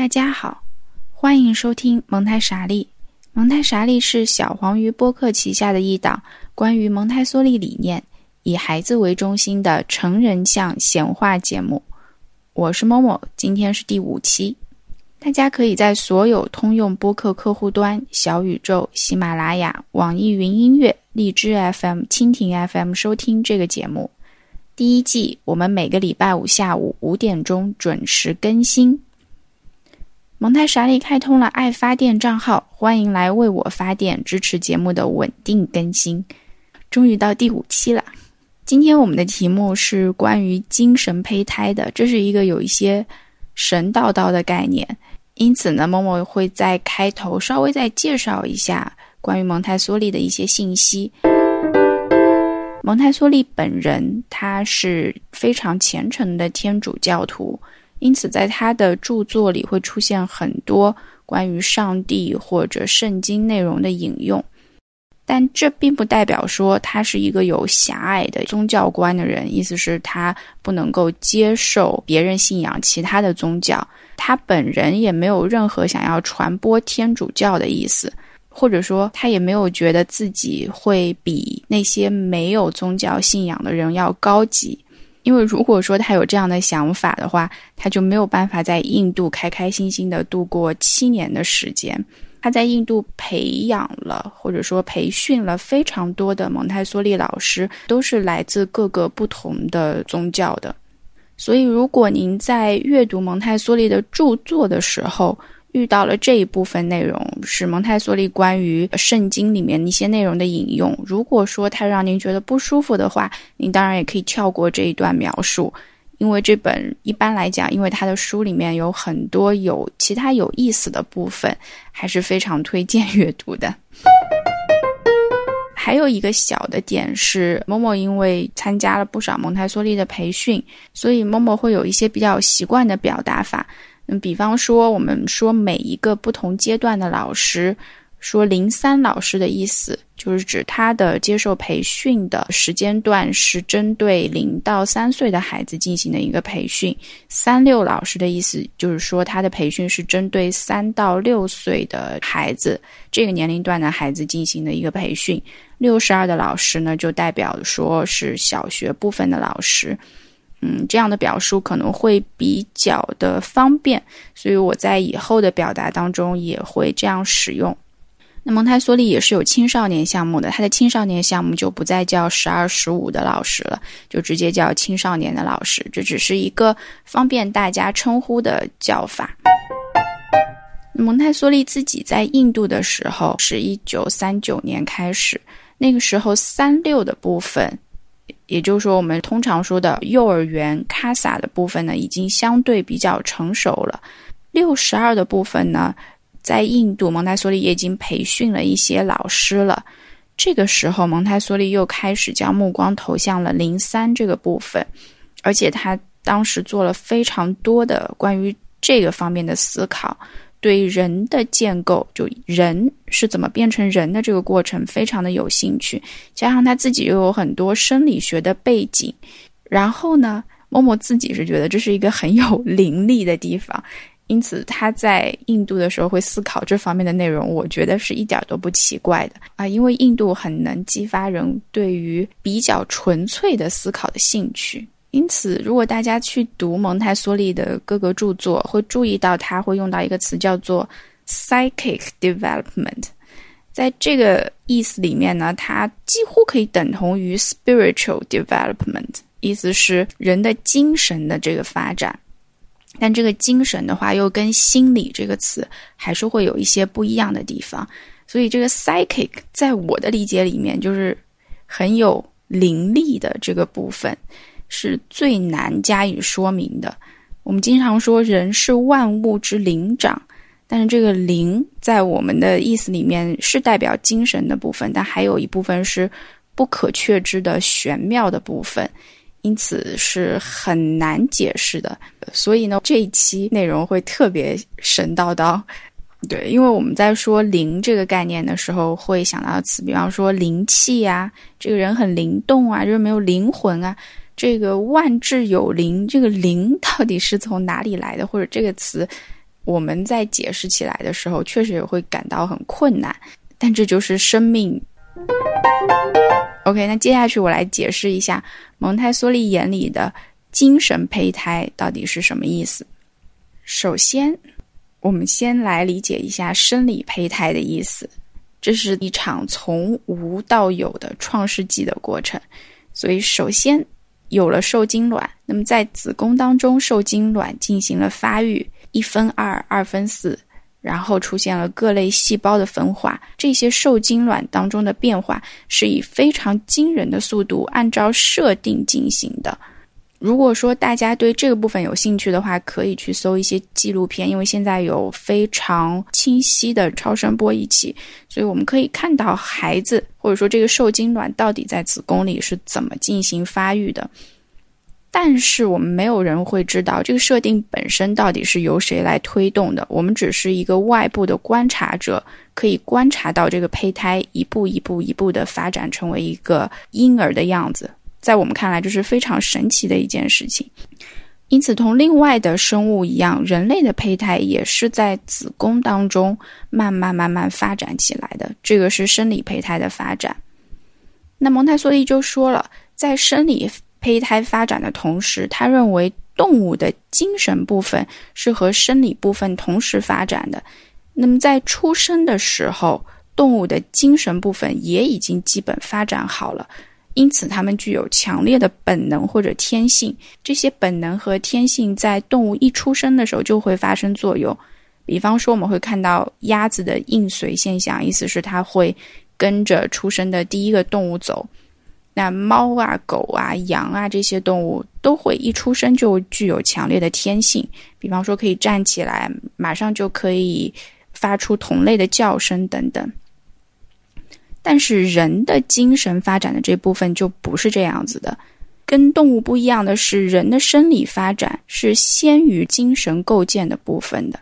大家好，欢迎收听蒙台莎利。蒙台莎利是小黄鱼播客旗下的一档关于蒙台梭利理念、以孩子为中心的成人向闲话节目。我是某某，今天是第五期。大家可以在所有通用播客客户端、小宇宙、喜马拉雅、网易云音乐、荔枝 FM、蜻蜓 FM 收听这个节目。第一季我们每个礼拜五下午五点钟准时更新。蒙太莎利开通了爱发电账号，欢迎来为我发电，支持节目的稳定更新。终于到第五期了。今天我们的题目是关于精神胚胎的，这是一个有一些神叨叨的概念，因此呢，某某会在开头稍微再介绍一下关于蒙台梭利的一些信息。蒙台梭利本人他是非常虔诚的天主教徒。因此，在他的著作里会出现很多关于上帝或者圣经内容的引用，但这并不代表说他是一个有狭隘的宗教观的人。意思是，他不能够接受别人信仰其他的宗教。他本人也没有任何想要传播天主教的意思，或者说，他也没有觉得自己会比那些没有宗教信仰的人要高级。因为如果说他有这样的想法的话，他就没有办法在印度开开心心的度过七年的时间。他在印度培养了或者说培训了非常多的蒙台梭利老师，都是来自各个不同的宗教的。所以，如果您在阅读蒙台梭利的著作的时候，遇到了这一部分内容是蒙台梭利关于圣经里面一些内容的引用。如果说它让您觉得不舒服的话，您当然也可以跳过这一段描述，因为这本一般来讲，因为他的书里面有很多有其他有意思的部分，还是非常推荐阅读的。还有一个小的点是，某某因为参加了不少蒙台梭利的培训，所以某某会有一些比较习惯的表达法。嗯，比方说，我们说每一个不同阶段的老师，说零三老师的意思，就是指他的接受培训的时间段是针对零到三岁的孩子进行的一个培训；三六老师的意思，就是说他的培训是针对三到六岁的孩子这个年龄段的孩子进行的一个培训；六十二的老师呢，就代表说是小学部分的老师。嗯，这样的表述可能会比较的方便，所以我在以后的表达当中也会这样使用。那蒙台梭利也是有青少年项目的，他的青少年项目就不再叫十二十五的老师了，就直接叫青少年的老师。这只是一个方便大家称呼的叫法。蒙台梭利自己在印度的时候是一九三九年开始，那个时候三六的部分。也就是说，我们通常说的幼儿园卡萨的部分呢，已经相对比较成熟了。六十二的部分呢，在印度蒙台梭利也已经培训了一些老师了。这个时候，蒙台梭利又开始将目光投向了零三这个部分，而且他当时做了非常多的关于这个方面的思考。对人的建构，就人是怎么变成人的这个过程，非常的有兴趣。加上他自己又有很多生理学的背景，然后呢，默默自己是觉得这是一个很有灵力的地方，因此他在印度的时候会思考这方面的内容，我觉得是一点都不奇怪的啊，因为印度很能激发人对于比较纯粹的思考的兴趣。因此，如果大家去读蒙台梭利的各个著作，会注意到他会用到一个词叫做 “psychic development”。在这个意思里面呢，它几乎可以等同于 “spiritual development”，意思是人的精神的这个发展。但这个精神的话，又跟心理这个词还是会有一些不一样的地方。所以，这个 “psychic” 在我的理解里面，就是很有灵力的这个部分。是最难加以说明的。我们经常说人是万物之灵长，但是这个灵在我们的意思里面是代表精神的部分，但还有一部分是不可确知的玄妙的部分，因此是很难解释的。所以呢，这一期内容会特别神叨叨。对，因为我们在说灵这个概念的时候，会想到词，比方说灵气啊，这个人很灵动啊，就是没有灵魂啊。这个万智有灵，这个灵到底是从哪里来的？或者这个词我们在解释起来的时候，确实也会感到很困难。但这就是生命。OK，那接下去我来解释一下蒙台梭利眼里的精神胚胎到底是什么意思。首先，我们先来理解一下生理胚胎的意思。这是一场从无到有的创世纪的过程。所以，首先有了受精卵，那么在子宫当中，受精卵进行了发育，一分二，二分四。然后出现了各类细胞的分化，这些受精卵当中的变化是以非常惊人的速度按照设定进行的。如果说大家对这个部分有兴趣的话，可以去搜一些纪录片，因为现在有非常清晰的超声波仪器，所以我们可以看到孩子或者说这个受精卵到底在子宫里是怎么进行发育的。但是我们没有人会知道这个设定本身到底是由谁来推动的。我们只是一个外部的观察者，可以观察到这个胚胎一步一步一步的发展成为一个婴儿的样子。在我们看来，这是非常神奇的一件事情。因此，同另外的生物一样，人类的胚胎也是在子宫当中慢慢慢慢发展起来的。这个是生理胚胎的发展。那蒙台梭利就说了，在生理。胚胎发展的同时，他认为动物的精神部分是和生理部分同时发展的。那么在出生的时候，动物的精神部分也已经基本发展好了，因此它们具有强烈的本能或者天性。这些本能和天性在动物一出生的时候就会发生作用。比方说，我们会看到鸭子的应随现象，意思是它会跟着出生的第一个动物走。那猫啊、狗啊、羊啊这些动物都会一出生就具有强烈的天性，比方说可以站起来，马上就可以发出同类的叫声等等。但是人的精神发展的这部分就不是这样子的，跟动物不一样的是，人的生理发展是先于精神构建的部分的，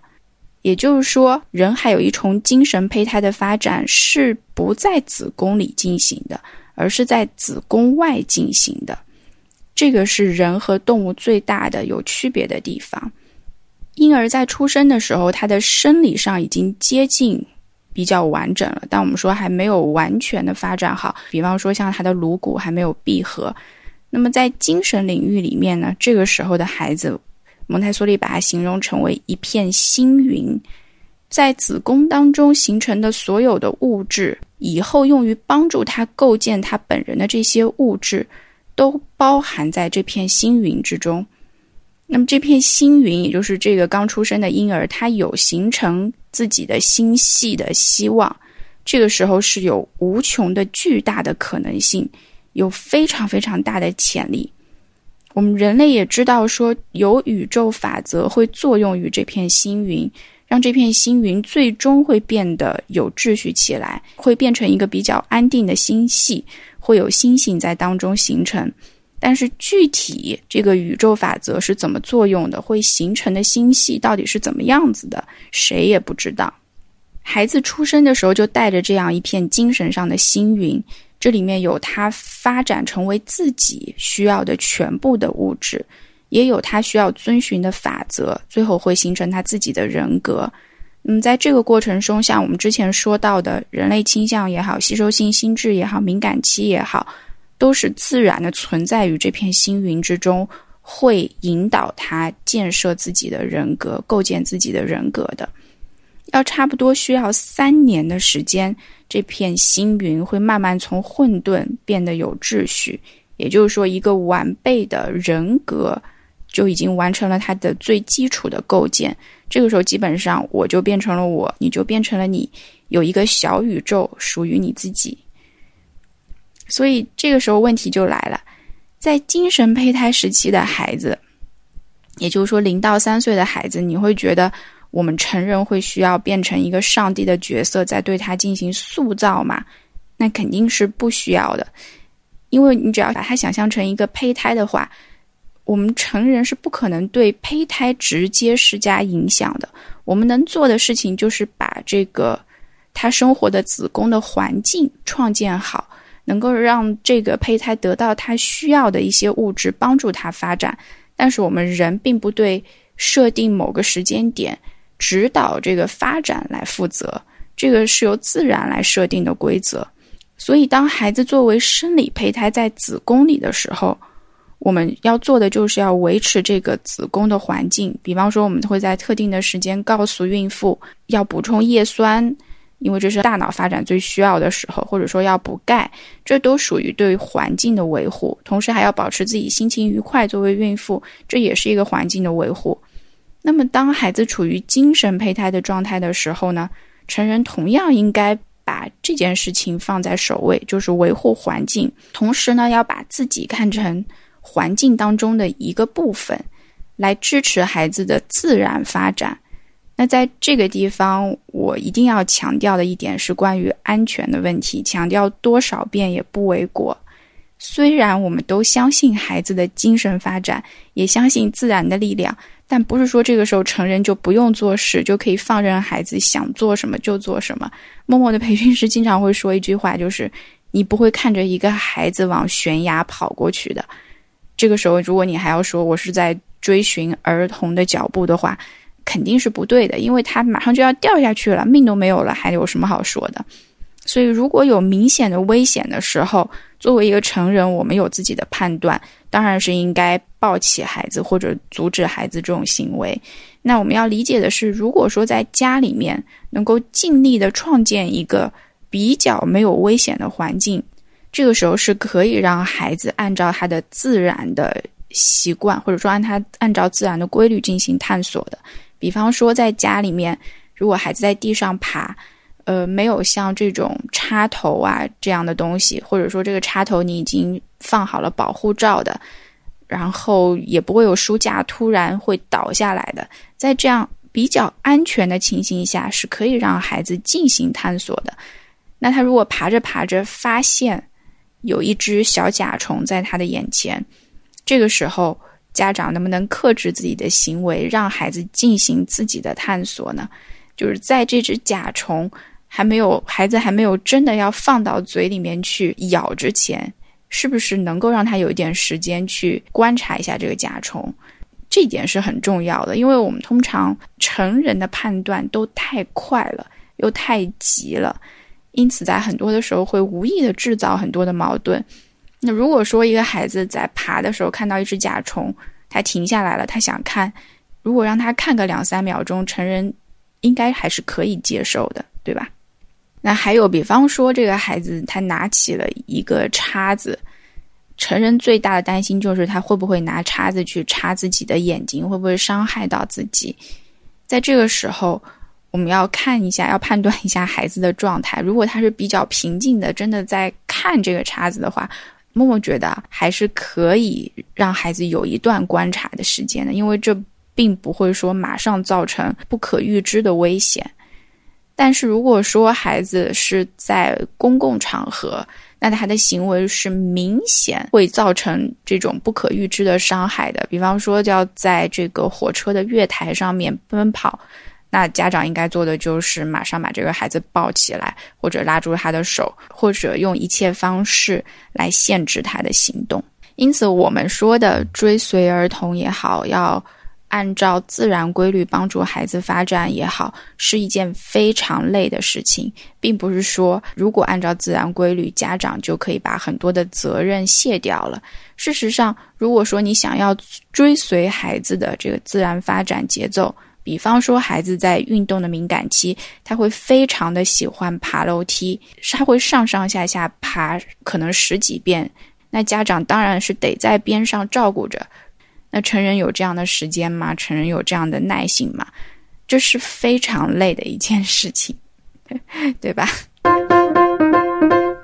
也就是说，人还有一重精神胚胎的发展是不在子宫里进行的。而是在子宫外进行的，这个是人和动物最大的有区别的地方。婴儿在出生的时候，他的生理上已经接近比较完整了，但我们说还没有完全的发展好。比方说，像他的颅骨还没有闭合。那么在精神领域里面呢，这个时候的孩子，蒙台梭利把它形容成为一片星云。在子宫当中形成的所有的物质，以后用于帮助他构建他本人的这些物质，都包含在这片星云之中。那么这片星云，也就是这个刚出生的婴儿，他有形成自己的星系的希望。这个时候是有无穷的巨大的可能性，有非常非常大的潜力。我们人类也知道说，有宇宙法则会作用于这片星云。让这片星云最终会变得有秩序起来，会变成一个比较安定的星系，会有星星在当中形成。但是具体这个宇宙法则是怎么作用的，会形成的星系到底是怎么样子的，谁也不知道。孩子出生的时候就带着这样一片精神上的星云，这里面有他发展成为自己需要的全部的物质。也有他需要遵循的法则，最后会形成他自己的人格。那么在这个过程中，像我们之前说到的人类倾向也好，吸收性心智也好，敏感期也好，都是自然的存在于这片星云之中，会引导他建设自己的人格，构建自己的人格的。要差不多需要三年的时间，这片星云会慢慢从混沌变得有秩序。也就是说，一个完备的人格。就已经完成了它的最基础的构建。这个时候，基本上我就变成了我，你就变成了你，有一个小宇宙属于你自己。所以这个时候问题就来了，在精神胚胎时期的孩子，也就是说零到三岁的孩子，你会觉得我们成人会需要变成一个上帝的角色，在对他进行塑造吗？那肯定是不需要的，因为你只要把它想象成一个胚胎的话。我们成人是不可能对胚胎直接施加影响的。我们能做的事情就是把这个他生活的子宫的环境创建好，能够让这个胚胎得到它需要的一些物质，帮助它发展。但是我们人并不对设定某个时间点指导这个发展来负责，这个是由自然来设定的规则。所以，当孩子作为生理胚胎在子宫里的时候，我们要做的就是要维持这个子宫的环境。比方说，我们会在特定的时间告诉孕妇要补充叶酸。因为这是大脑发展最需要的时候，或者说要补钙，这都属于对环境的维护。同时还要保持自己心情愉快，作为孕妇，这也是一个环境的维护。那么，当孩子处于精神胚胎的状态的时候呢？成人同样应该把这件事情放在首位，就是维护环境。同时呢，要把自己看成环境当中的一个部分，来支持孩子的自然发展。那在这个地方，我一定要强调的一点是关于安全的问题，强调多少遍也不为过。虽然我们都相信孩子的精神发展，也相信自然的力量，但不是说这个时候成人就不用做事，就可以放任孩子想做什么就做什么。默默的培训师经常会说一句话，就是你不会看着一个孩子往悬崖跑过去的。这个时候，如果你还要说我是在追寻儿童的脚步的话，肯定是不对的，因为他马上就要掉下去了，命都没有了，还有什么好说的？所以，如果有明显的危险的时候，作为一个成人，我们有自己的判断，当然是应该抱起孩子或者阻止孩子这种行为。那我们要理解的是，如果说在家里面能够尽力的创建一个比较没有危险的环境，这个时候是可以让孩子按照他的自然的习惯，或者说按他按照自然的规律进行探索的。比方说，在家里面，如果孩子在地上爬，呃，没有像这种插头啊这样的东西，或者说这个插头你已经放好了保护罩的，然后也不会有书架突然会倒下来的，在这样比较安全的情形下，是可以让孩子进行探索的。那他如果爬着爬着发现有一只小甲虫在他的眼前，这个时候。家长能不能克制自己的行为，让孩子进行自己的探索呢？就是在这只甲虫还没有孩子还没有真的要放到嘴里面去咬之前，是不是能够让他有一点时间去观察一下这个甲虫？这一点是很重要的，因为我们通常成人的判断都太快了，又太急了，因此在很多的时候会无意的制造很多的矛盾。那如果说一个孩子在爬的时候看到一只甲虫，他停下来了，他想看，如果让他看个两三秒钟，成人应该还是可以接受的，对吧？那还有，比方说这个孩子他拿起了一个叉子，成人最大的担心就是他会不会拿叉子去插自己的眼睛，会不会伤害到自己？在这个时候，我们要看一下，要判断一下孩子的状态。如果他是比较平静的，真的在看这个叉子的话。默默觉得还是可以让孩子有一段观察的时间的，因为这并不会说马上造成不可预知的危险。但是如果说孩子是在公共场合，那他的行为是明显会造成这种不可预知的伤害的，比方说要在这个火车的月台上面奔跑。那家长应该做的就是马上把这个孩子抱起来，或者拉住他的手，或者用一切方式来限制他的行动。因此，我们说的追随儿童也好，要按照自然规律帮助孩子发展也好，是一件非常累的事情，并不是说如果按照自然规律，家长就可以把很多的责任卸掉了。事实上，如果说你想要追随孩子的这个自然发展节奏，比方说，孩子在运动的敏感期，他会非常的喜欢爬楼梯，他会上上下下爬，可能十几遍。那家长当然是得在边上照顾着。那成人有这样的时间吗？成人有这样的耐心吗？这是非常累的一件事情，对吧？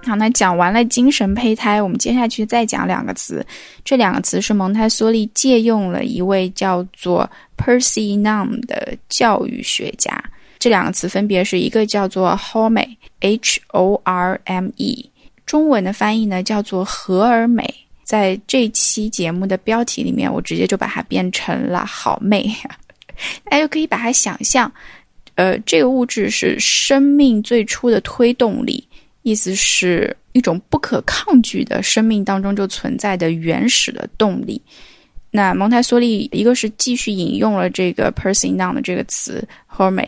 好，那讲完了精神胚胎，我们接下去再讲两个词。这两个词是蒙台梭利借用了一位叫做 Percy Num 的教育学家。这两个词分别是一个叫做 Horme（H O R M E），中文的翻译呢叫做和而美。在这期节目的标题里面，我直接就把它变成了好妹。大家就可以把它想象，呃，这个物质是生命最初的推动力。意思是一种不可抗拒的生命当中就存在的原始的动力。那蒙台梭利一个是继续引用了这个 “person down” 的这个词 “horme”，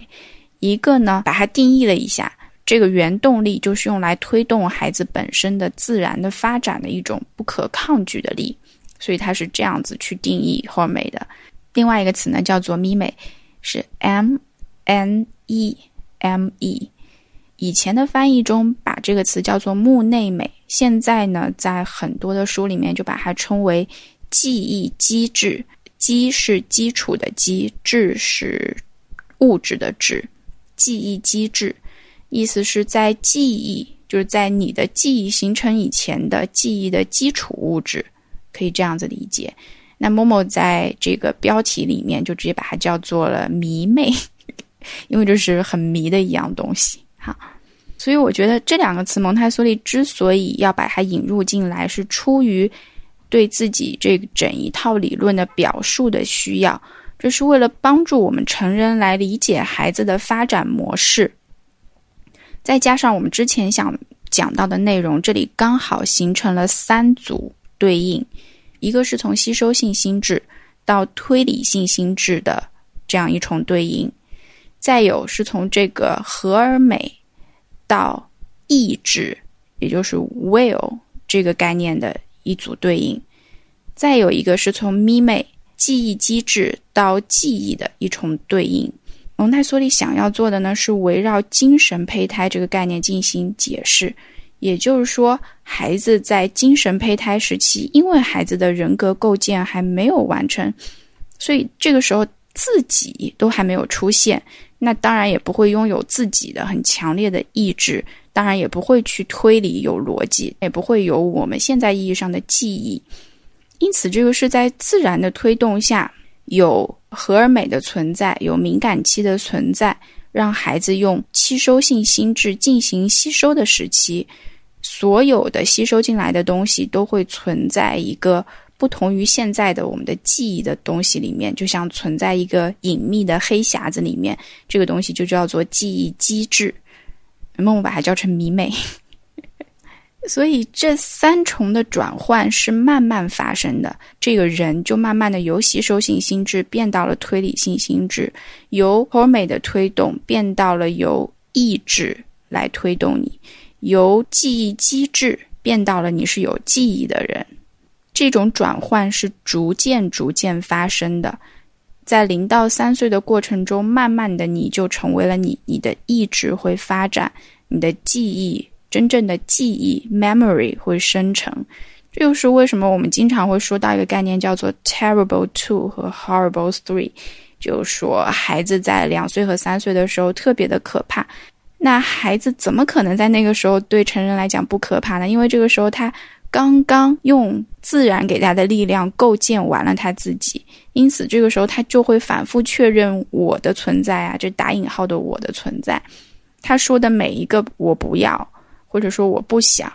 一个呢把它定义了一下，这个原动力就是用来推动孩子本身的自然的发展的一种不可抗拒的力，所以它是这样子去定义 “horme” 的。另外一个词呢叫做 “mime”，是 “m n e m e”。以前的翻译中把这个词叫做目内美，现在呢在很多的书里面就把它称为。记忆机制，基是基础的基，质是物质的质。记忆机制，意思是在记忆，就是在你的记忆形成以前的记忆的基础物质，可以这样子理解。那某某在这个标题里面就直接把它叫做了迷妹，因为这是很迷的一样东西。好，所以我觉得这两个词蒙台梭利之所以要把它引入进来，是出于。对自己这整一套理论的表述的需要，这是为了帮助我们成人来理解孩子的发展模式。再加上我们之前想讲到的内容，这里刚好形成了三组对应：一个是从吸收性心智到推理性心智的这样一重对应；再有是从这个和而美到意志，也就是 will 这个概念的。一组对应，再有一个是从咪妹记忆机制到记忆的一重对应。蒙台梭利想要做的呢，是围绕精神胚胎这个概念进行解释。也就是说，孩子在精神胚胎时期，因为孩子的人格构建还没有完成，所以这个时候自己都还没有出现，那当然也不会拥有自己的很强烈的意志。当然也不会去推理有逻辑，也不会有我们现在意义上的记忆，因此这个是在自然的推动下，有荷尔美的存在，有敏感期的存在，让孩子用吸收性心智进行吸收的时期，所有的吸收进来的东西都会存在一个不同于现在的我们的记忆的东西里面，就像存在一个隐秘的黑匣子里面，这个东西就叫做记忆机制。那么我把它叫成迷妹，所以这三重的转换是慢慢发生的。这个人就慢慢的由吸收性心智变到了推理性心智，由 horme 的推动变到了由意志来推动你，由记忆机制变到了你是有记忆的人。这种转换是逐渐逐渐发生的。在零到三岁的过程中，慢慢的你就成为了你，你的意志会发展，你的记忆，真正的记忆 （memory） 会生成。这就是为什么我们经常会说到一个概念叫做 “terrible two” 和 “horrible three”，就是说孩子在两岁和三岁的时候特别的可怕。那孩子怎么可能在那个时候对成人来讲不可怕呢？因为这个时候他。刚刚用自然给他的力量构建完了他自己，因此这个时候他就会反复确认我的存在啊，这打引号的我的存在。他说的每一个我不要，或者说我不想，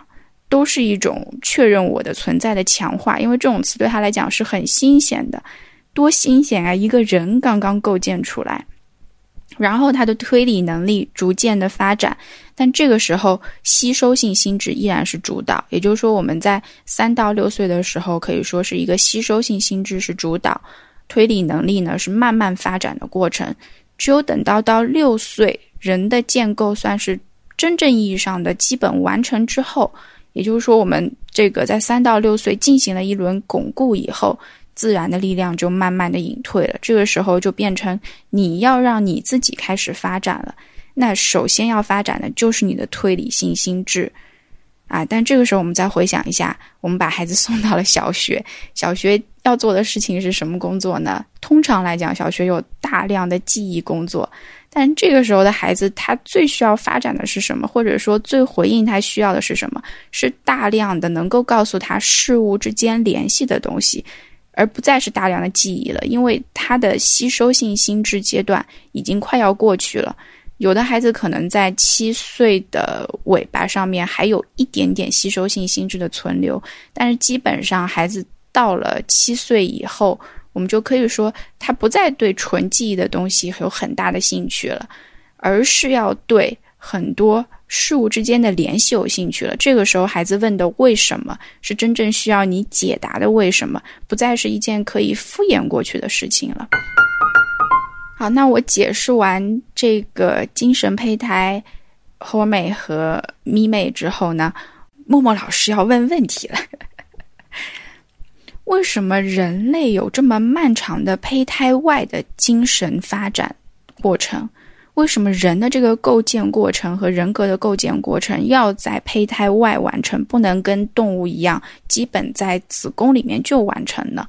都是一种确认我的存在的强化，因为这种词对他来讲是很新鲜的，多新鲜啊！一个人刚刚构建出来。然后他的推理能力逐渐的发展，但这个时候吸收性心智依然是主导。也就是说，我们在三到六岁的时候，可以说是一个吸收性心智是主导，推理能力呢是慢慢发展的过程。只有等到到六岁，人的建构算是真正意义上的基本完成之后，也就是说，我们这个在三到六岁进行了一轮巩固以后。自然的力量就慢慢的隐退了，这个时候就变成你要让你自己开始发展了。那首先要发展的就是你的推理性心智啊！但这个时候我们再回想一下，我们把孩子送到了小学，小学要做的事情是什么工作呢？通常来讲，小学有大量的记忆工作，但这个时候的孩子他最需要发展的是什么？或者说最回应他需要的是什么？是大量的能够告诉他事物之间联系的东西。而不再是大量的记忆了，因为他的吸收性心智阶段已经快要过去了。有的孩子可能在七岁的尾巴上面还有一点点吸收性心智的存留，但是基本上孩子到了七岁以后，我们就可以说他不再对纯记忆的东西有很大的兴趣了，而是要对很多事物之间的联系有兴趣了。这个时候，孩子问的为什么是真正需要你解答的为什么，不再是一件可以敷衍过去的事情了。好，那我解释完这个精神胚胎。霍美和咪妹之后呢，默默老师要问问题了：为什么人类有这么漫长的胚胎外的精神发展过程？为什么人的这个构建过程和人格的构建过程要在胚胎外完成，不能跟动物一样，基本在子宫里面就完成呢？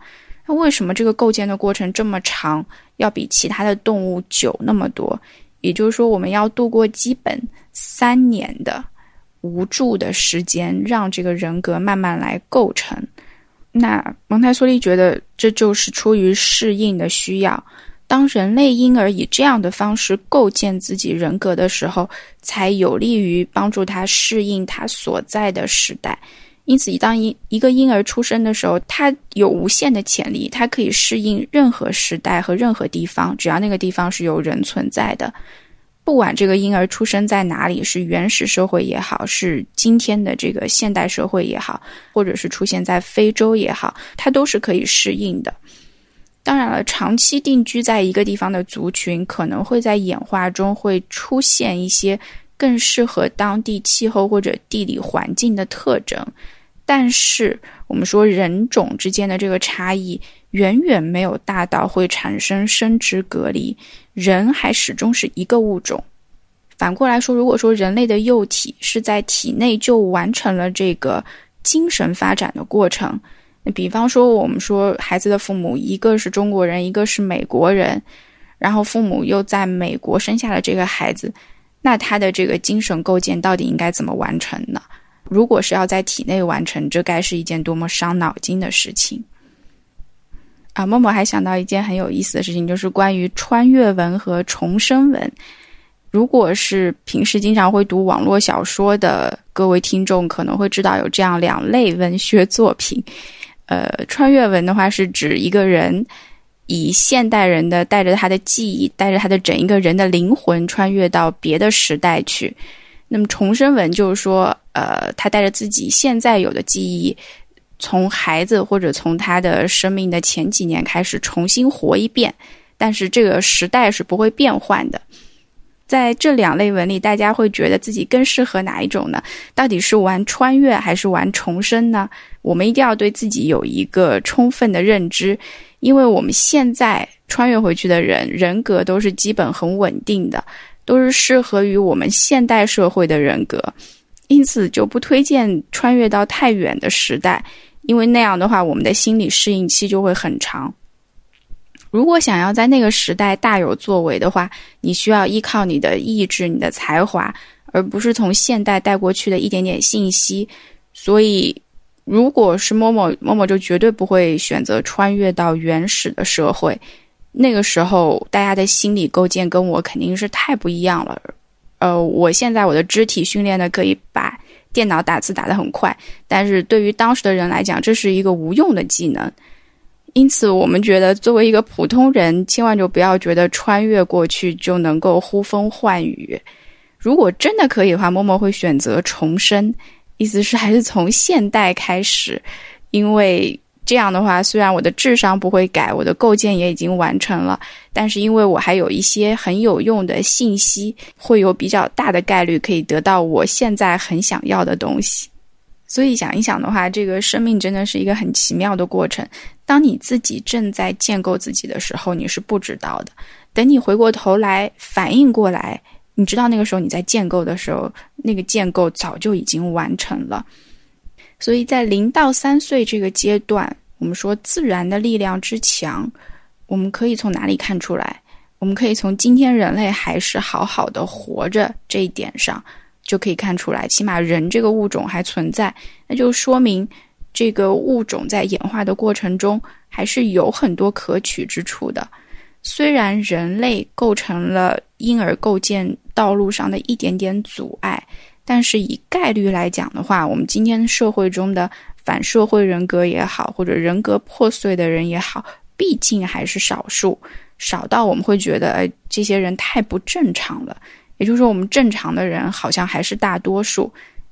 那为什么这个构建的过程这么长，要比其他的动物久那么多？也就是说，我们要度过基本。三年的无助的时间，让这个人格慢慢来构成。那蒙台梭利觉得这就是出于适应的需要。当人类婴儿以这样的方式构建自己人格的时候，才有利于帮助他适应他所在的时代。因此，当一一个婴儿出生的时候，他有无限的潜力，他可以适应任何时代和任何地方，只要那个地方是有人存在的。不管这个婴儿出生在哪里，是原始社会也好，是今天的这个现代社会也好，或者是出现在非洲也好，它都是可以适应的。当然了，长期定居在一个地方的族群，可能会在演化中会出现一些更适合当地气候或者地理环境的特征。但是，我们说人种之间的这个差异。远远没有大到会产生生殖隔离，人还始终是一个物种。反过来说，如果说人类的幼体是在体内就完成了这个精神发展的过程，比方说我们说孩子的父母一个是中国人，一个是美国人，然后父母又在美国生下了这个孩子，那他的这个精神构建到底应该怎么完成呢？如果是要在体内完成，这该是一件多么伤脑筋的事情。啊，默默还想到一件很有意思的事情，就是关于穿越文和重生文。如果是平时经常会读网络小说的各位听众，可能会知道有这样两类文学作品。呃，穿越文的话是指一个人以现代人的带着他的记忆，带着他的整一个人的灵魂穿越到别的时代去。那么重生文就是说，呃，他带着自己现在有的记忆。从孩子或者从他的生命的前几年开始重新活一遍，但是这个时代是不会变换的。在这两类文里，大家会觉得自己更适合哪一种呢？到底是玩穿越还是玩重生呢？我们一定要对自己有一个充分的认知，因为我们现在穿越回去的人人格都是基本很稳定的，都是适合于我们现代社会的人格，因此就不推荐穿越到太远的时代。因为那样的话，我们的心理适应期就会很长。如果想要在那个时代大有作为的话，你需要依靠你的意志、你的才华，而不是从现代带过去的一点点信息。所以，如果是某某某某，就绝对不会选择穿越到原始的社会。那个时候，大家的心理构建跟我肯定是太不一样了。呃，我现在我的肢体训练的可以把。电脑打字打得很快，但是对于当时的人来讲，这是一个无用的技能。因此，我们觉得作为一个普通人，千万就不要觉得穿越过去就能够呼风唤雨。如果真的可以的话，默默会选择重生，意思是还是从现代开始，因为。这样的话，虽然我的智商不会改，我的构建也已经完成了，但是因为我还有一些很有用的信息，会有比较大的概率可以得到我现在很想要的东西。所以想一想的话，这个生命真的是一个很奇妙的过程。当你自己正在建构自己的时候，你是不知道的；等你回过头来反应过来，你知道那个时候你在建构的时候，那个建构早就已经完成了。所以在零到三岁这个阶段，我们说自然的力量之强，我们可以从哪里看出来？我们可以从今天人类还是好好的活着这一点上就可以看出来，起码人这个物种还存在，那就说明这个物种在演化的过程中还是有很多可取之处的。虽然人类构成了婴儿构建道路上的一点点阻碍。但是以概率来讲的话，我们今天社会中的反社会人格也好，或者人格破碎的人也好，毕竟还是少数，少到我们会觉得，哎，这些人太不正常了。也就是说，我们正常的人好像还是大多数。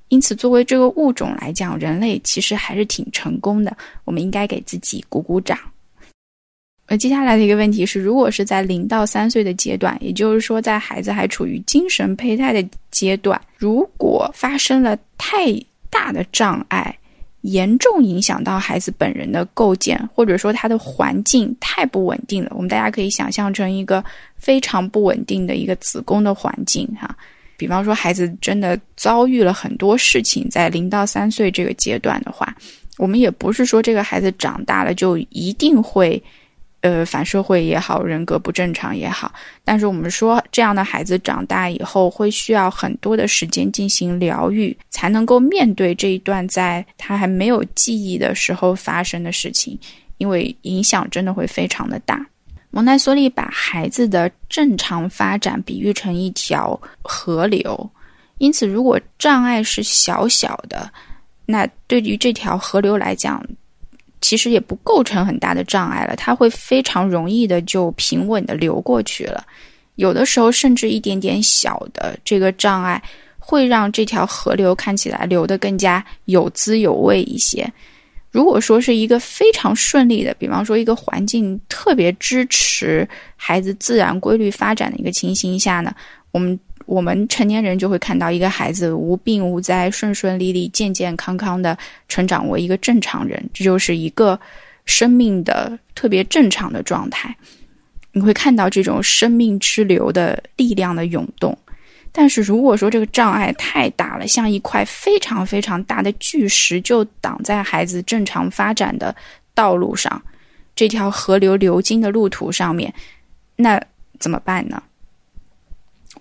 因此，作为这个物种来讲，人类其实还是挺成功的。我们应该给自己鼓鼓掌。那，接下来的一个问题是，如果是在零到三岁的阶段，也就是说，在孩子还处于精神胚胎的阶段，如果发生了太大的障碍，严重影响到孩子本人的构建，或者说他的环境太不稳定了，我们大家可以想象成一个非常不稳定的一个子宫的环境哈。比方说，孩子真的遭遇了很多事情，在零到三岁这个阶段的话，我们也不是说这个孩子长大了就一定会，呃，反社会也好，人格不正常也好。但是我们说，这样的孩子长大以后会需要很多的时间进行疗愈，才能够面对这一段在他还没有记忆的时候发生的事情，因为影响真的会非常的大。蒙台梭利把孩子的正常发展比喻成一条河流，因此，如果障碍是小小的，那对于这条河流来讲，其实也不构成很大的障碍了。它会非常容易的就平稳的流过去了。有的时候，甚至一点点小的这个障碍，会让这条河流看起来流得更加有滋有味一些。如果说是一个非常顺利的，比方说一个环境特别支持孩子自然规律发展的一个情形下呢，我们我们成年人就会看到一个孩子无病无灾、顺顺利利、健健康康的成长为一个正常人，这就是一个生命的特别正常的状态。你会看到这种生命之流的力量的涌动。但是如果说这个障碍太大了，像一块非常非常大的巨石，就挡在孩子正常发展的道路上，这条河流流经的路途上面，那怎么办呢？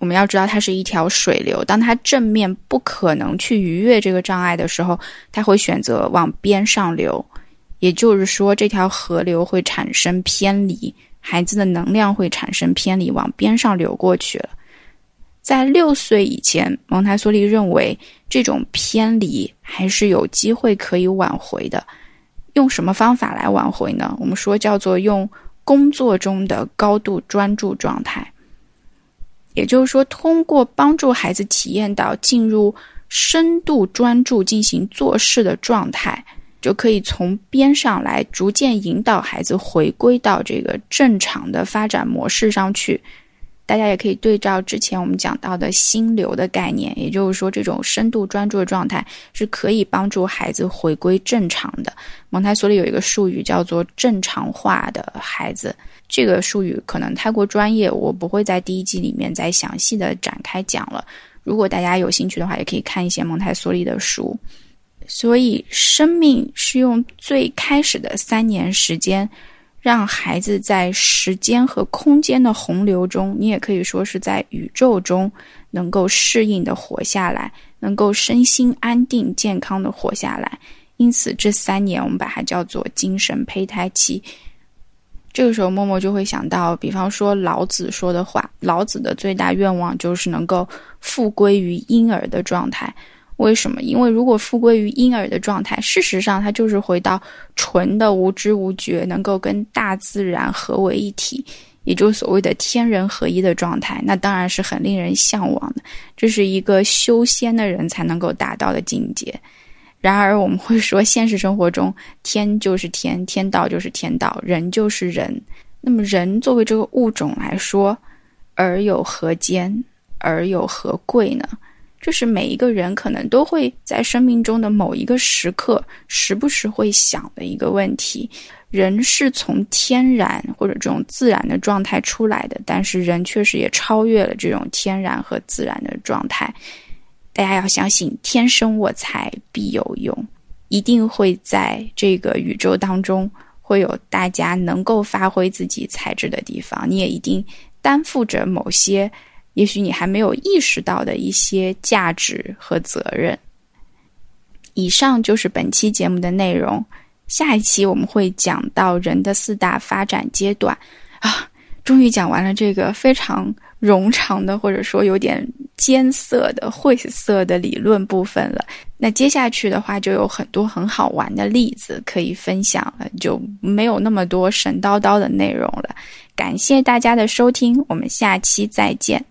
我们要知道，它是一条水流，当它正面不可能去逾越这个障碍的时候，它会选择往边上流，也就是说，这条河流会产生偏离，孩子的能量会产生偏离，往边上流过去了。在六岁以前，蒙台梭利认为这种偏离还是有机会可以挽回的。用什么方法来挽回呢？我们说叫做用工作中的高度专注状态，也就是说，通过帮助孩子体验到进入深度专注进行做事的状态，就可以从边上来逐渐引导孩子回归到这个正常的发展模式上去。大家也可以对照之前我们讲到的心流的概念，也就是说，这种深度专注的状态是可以帮助孩子回归正常的。蒙台梭利有一个术语叫做“正常化的孩子”，这个术语可能太过专业，我不会在第一季里面再详细的展开讲了。如果大家有兴趣的话，也可以看一些蒙台梭利的书。所以，生命是用最开始的三年时间。让孩子在时间和空间的洪流中，你也可以说是在宇宙中，能够适应的活下来，能够身心安定、健康的活下来。因此，这三年我们把它叫做精神胚胎期。这个时候，默默就会想到，比方说老子说的话，老子的最大愿望就是能够复归于婴儿的状态。为什么？因为如果复归于婴儿的状态，事实上他就是回到纯的无知无觉，能够跟大自然合为一体，也就是所谓的天人合一的状态。那当然是很令人向往的，这是一个修仙的人才能够达到的境界。然而，我们会说，现实生活中，天就是天，天道就是天道，人就是人。那么，人作为这个物种来说，而有何坚，而有何贵呢？这是每一个人可能都会在生命中的某一个时刻，时不时会想的一个问题：人是从天然或者这种自然的状态出来的，但是人确实也超越了这种天然和自然的状态。大家要相信，天生我材必有用，一定会在这个宇宙当中会有大家能够发挥自己才智的地方。你也一定担负着某些。也许你还没有意识到的一些价值和责任。以上就是本期节目的内容。下一期我们会讲到人的四大发展阶段啊，终于讲完了这个非常冗长的，或者说有点艰涩的晦涩的理论部分了。那接下去的话，就有很多很好玩的例子可以分享了，就没有那么多神叨叨的内容了。感谢大家的收听，我们下期再见。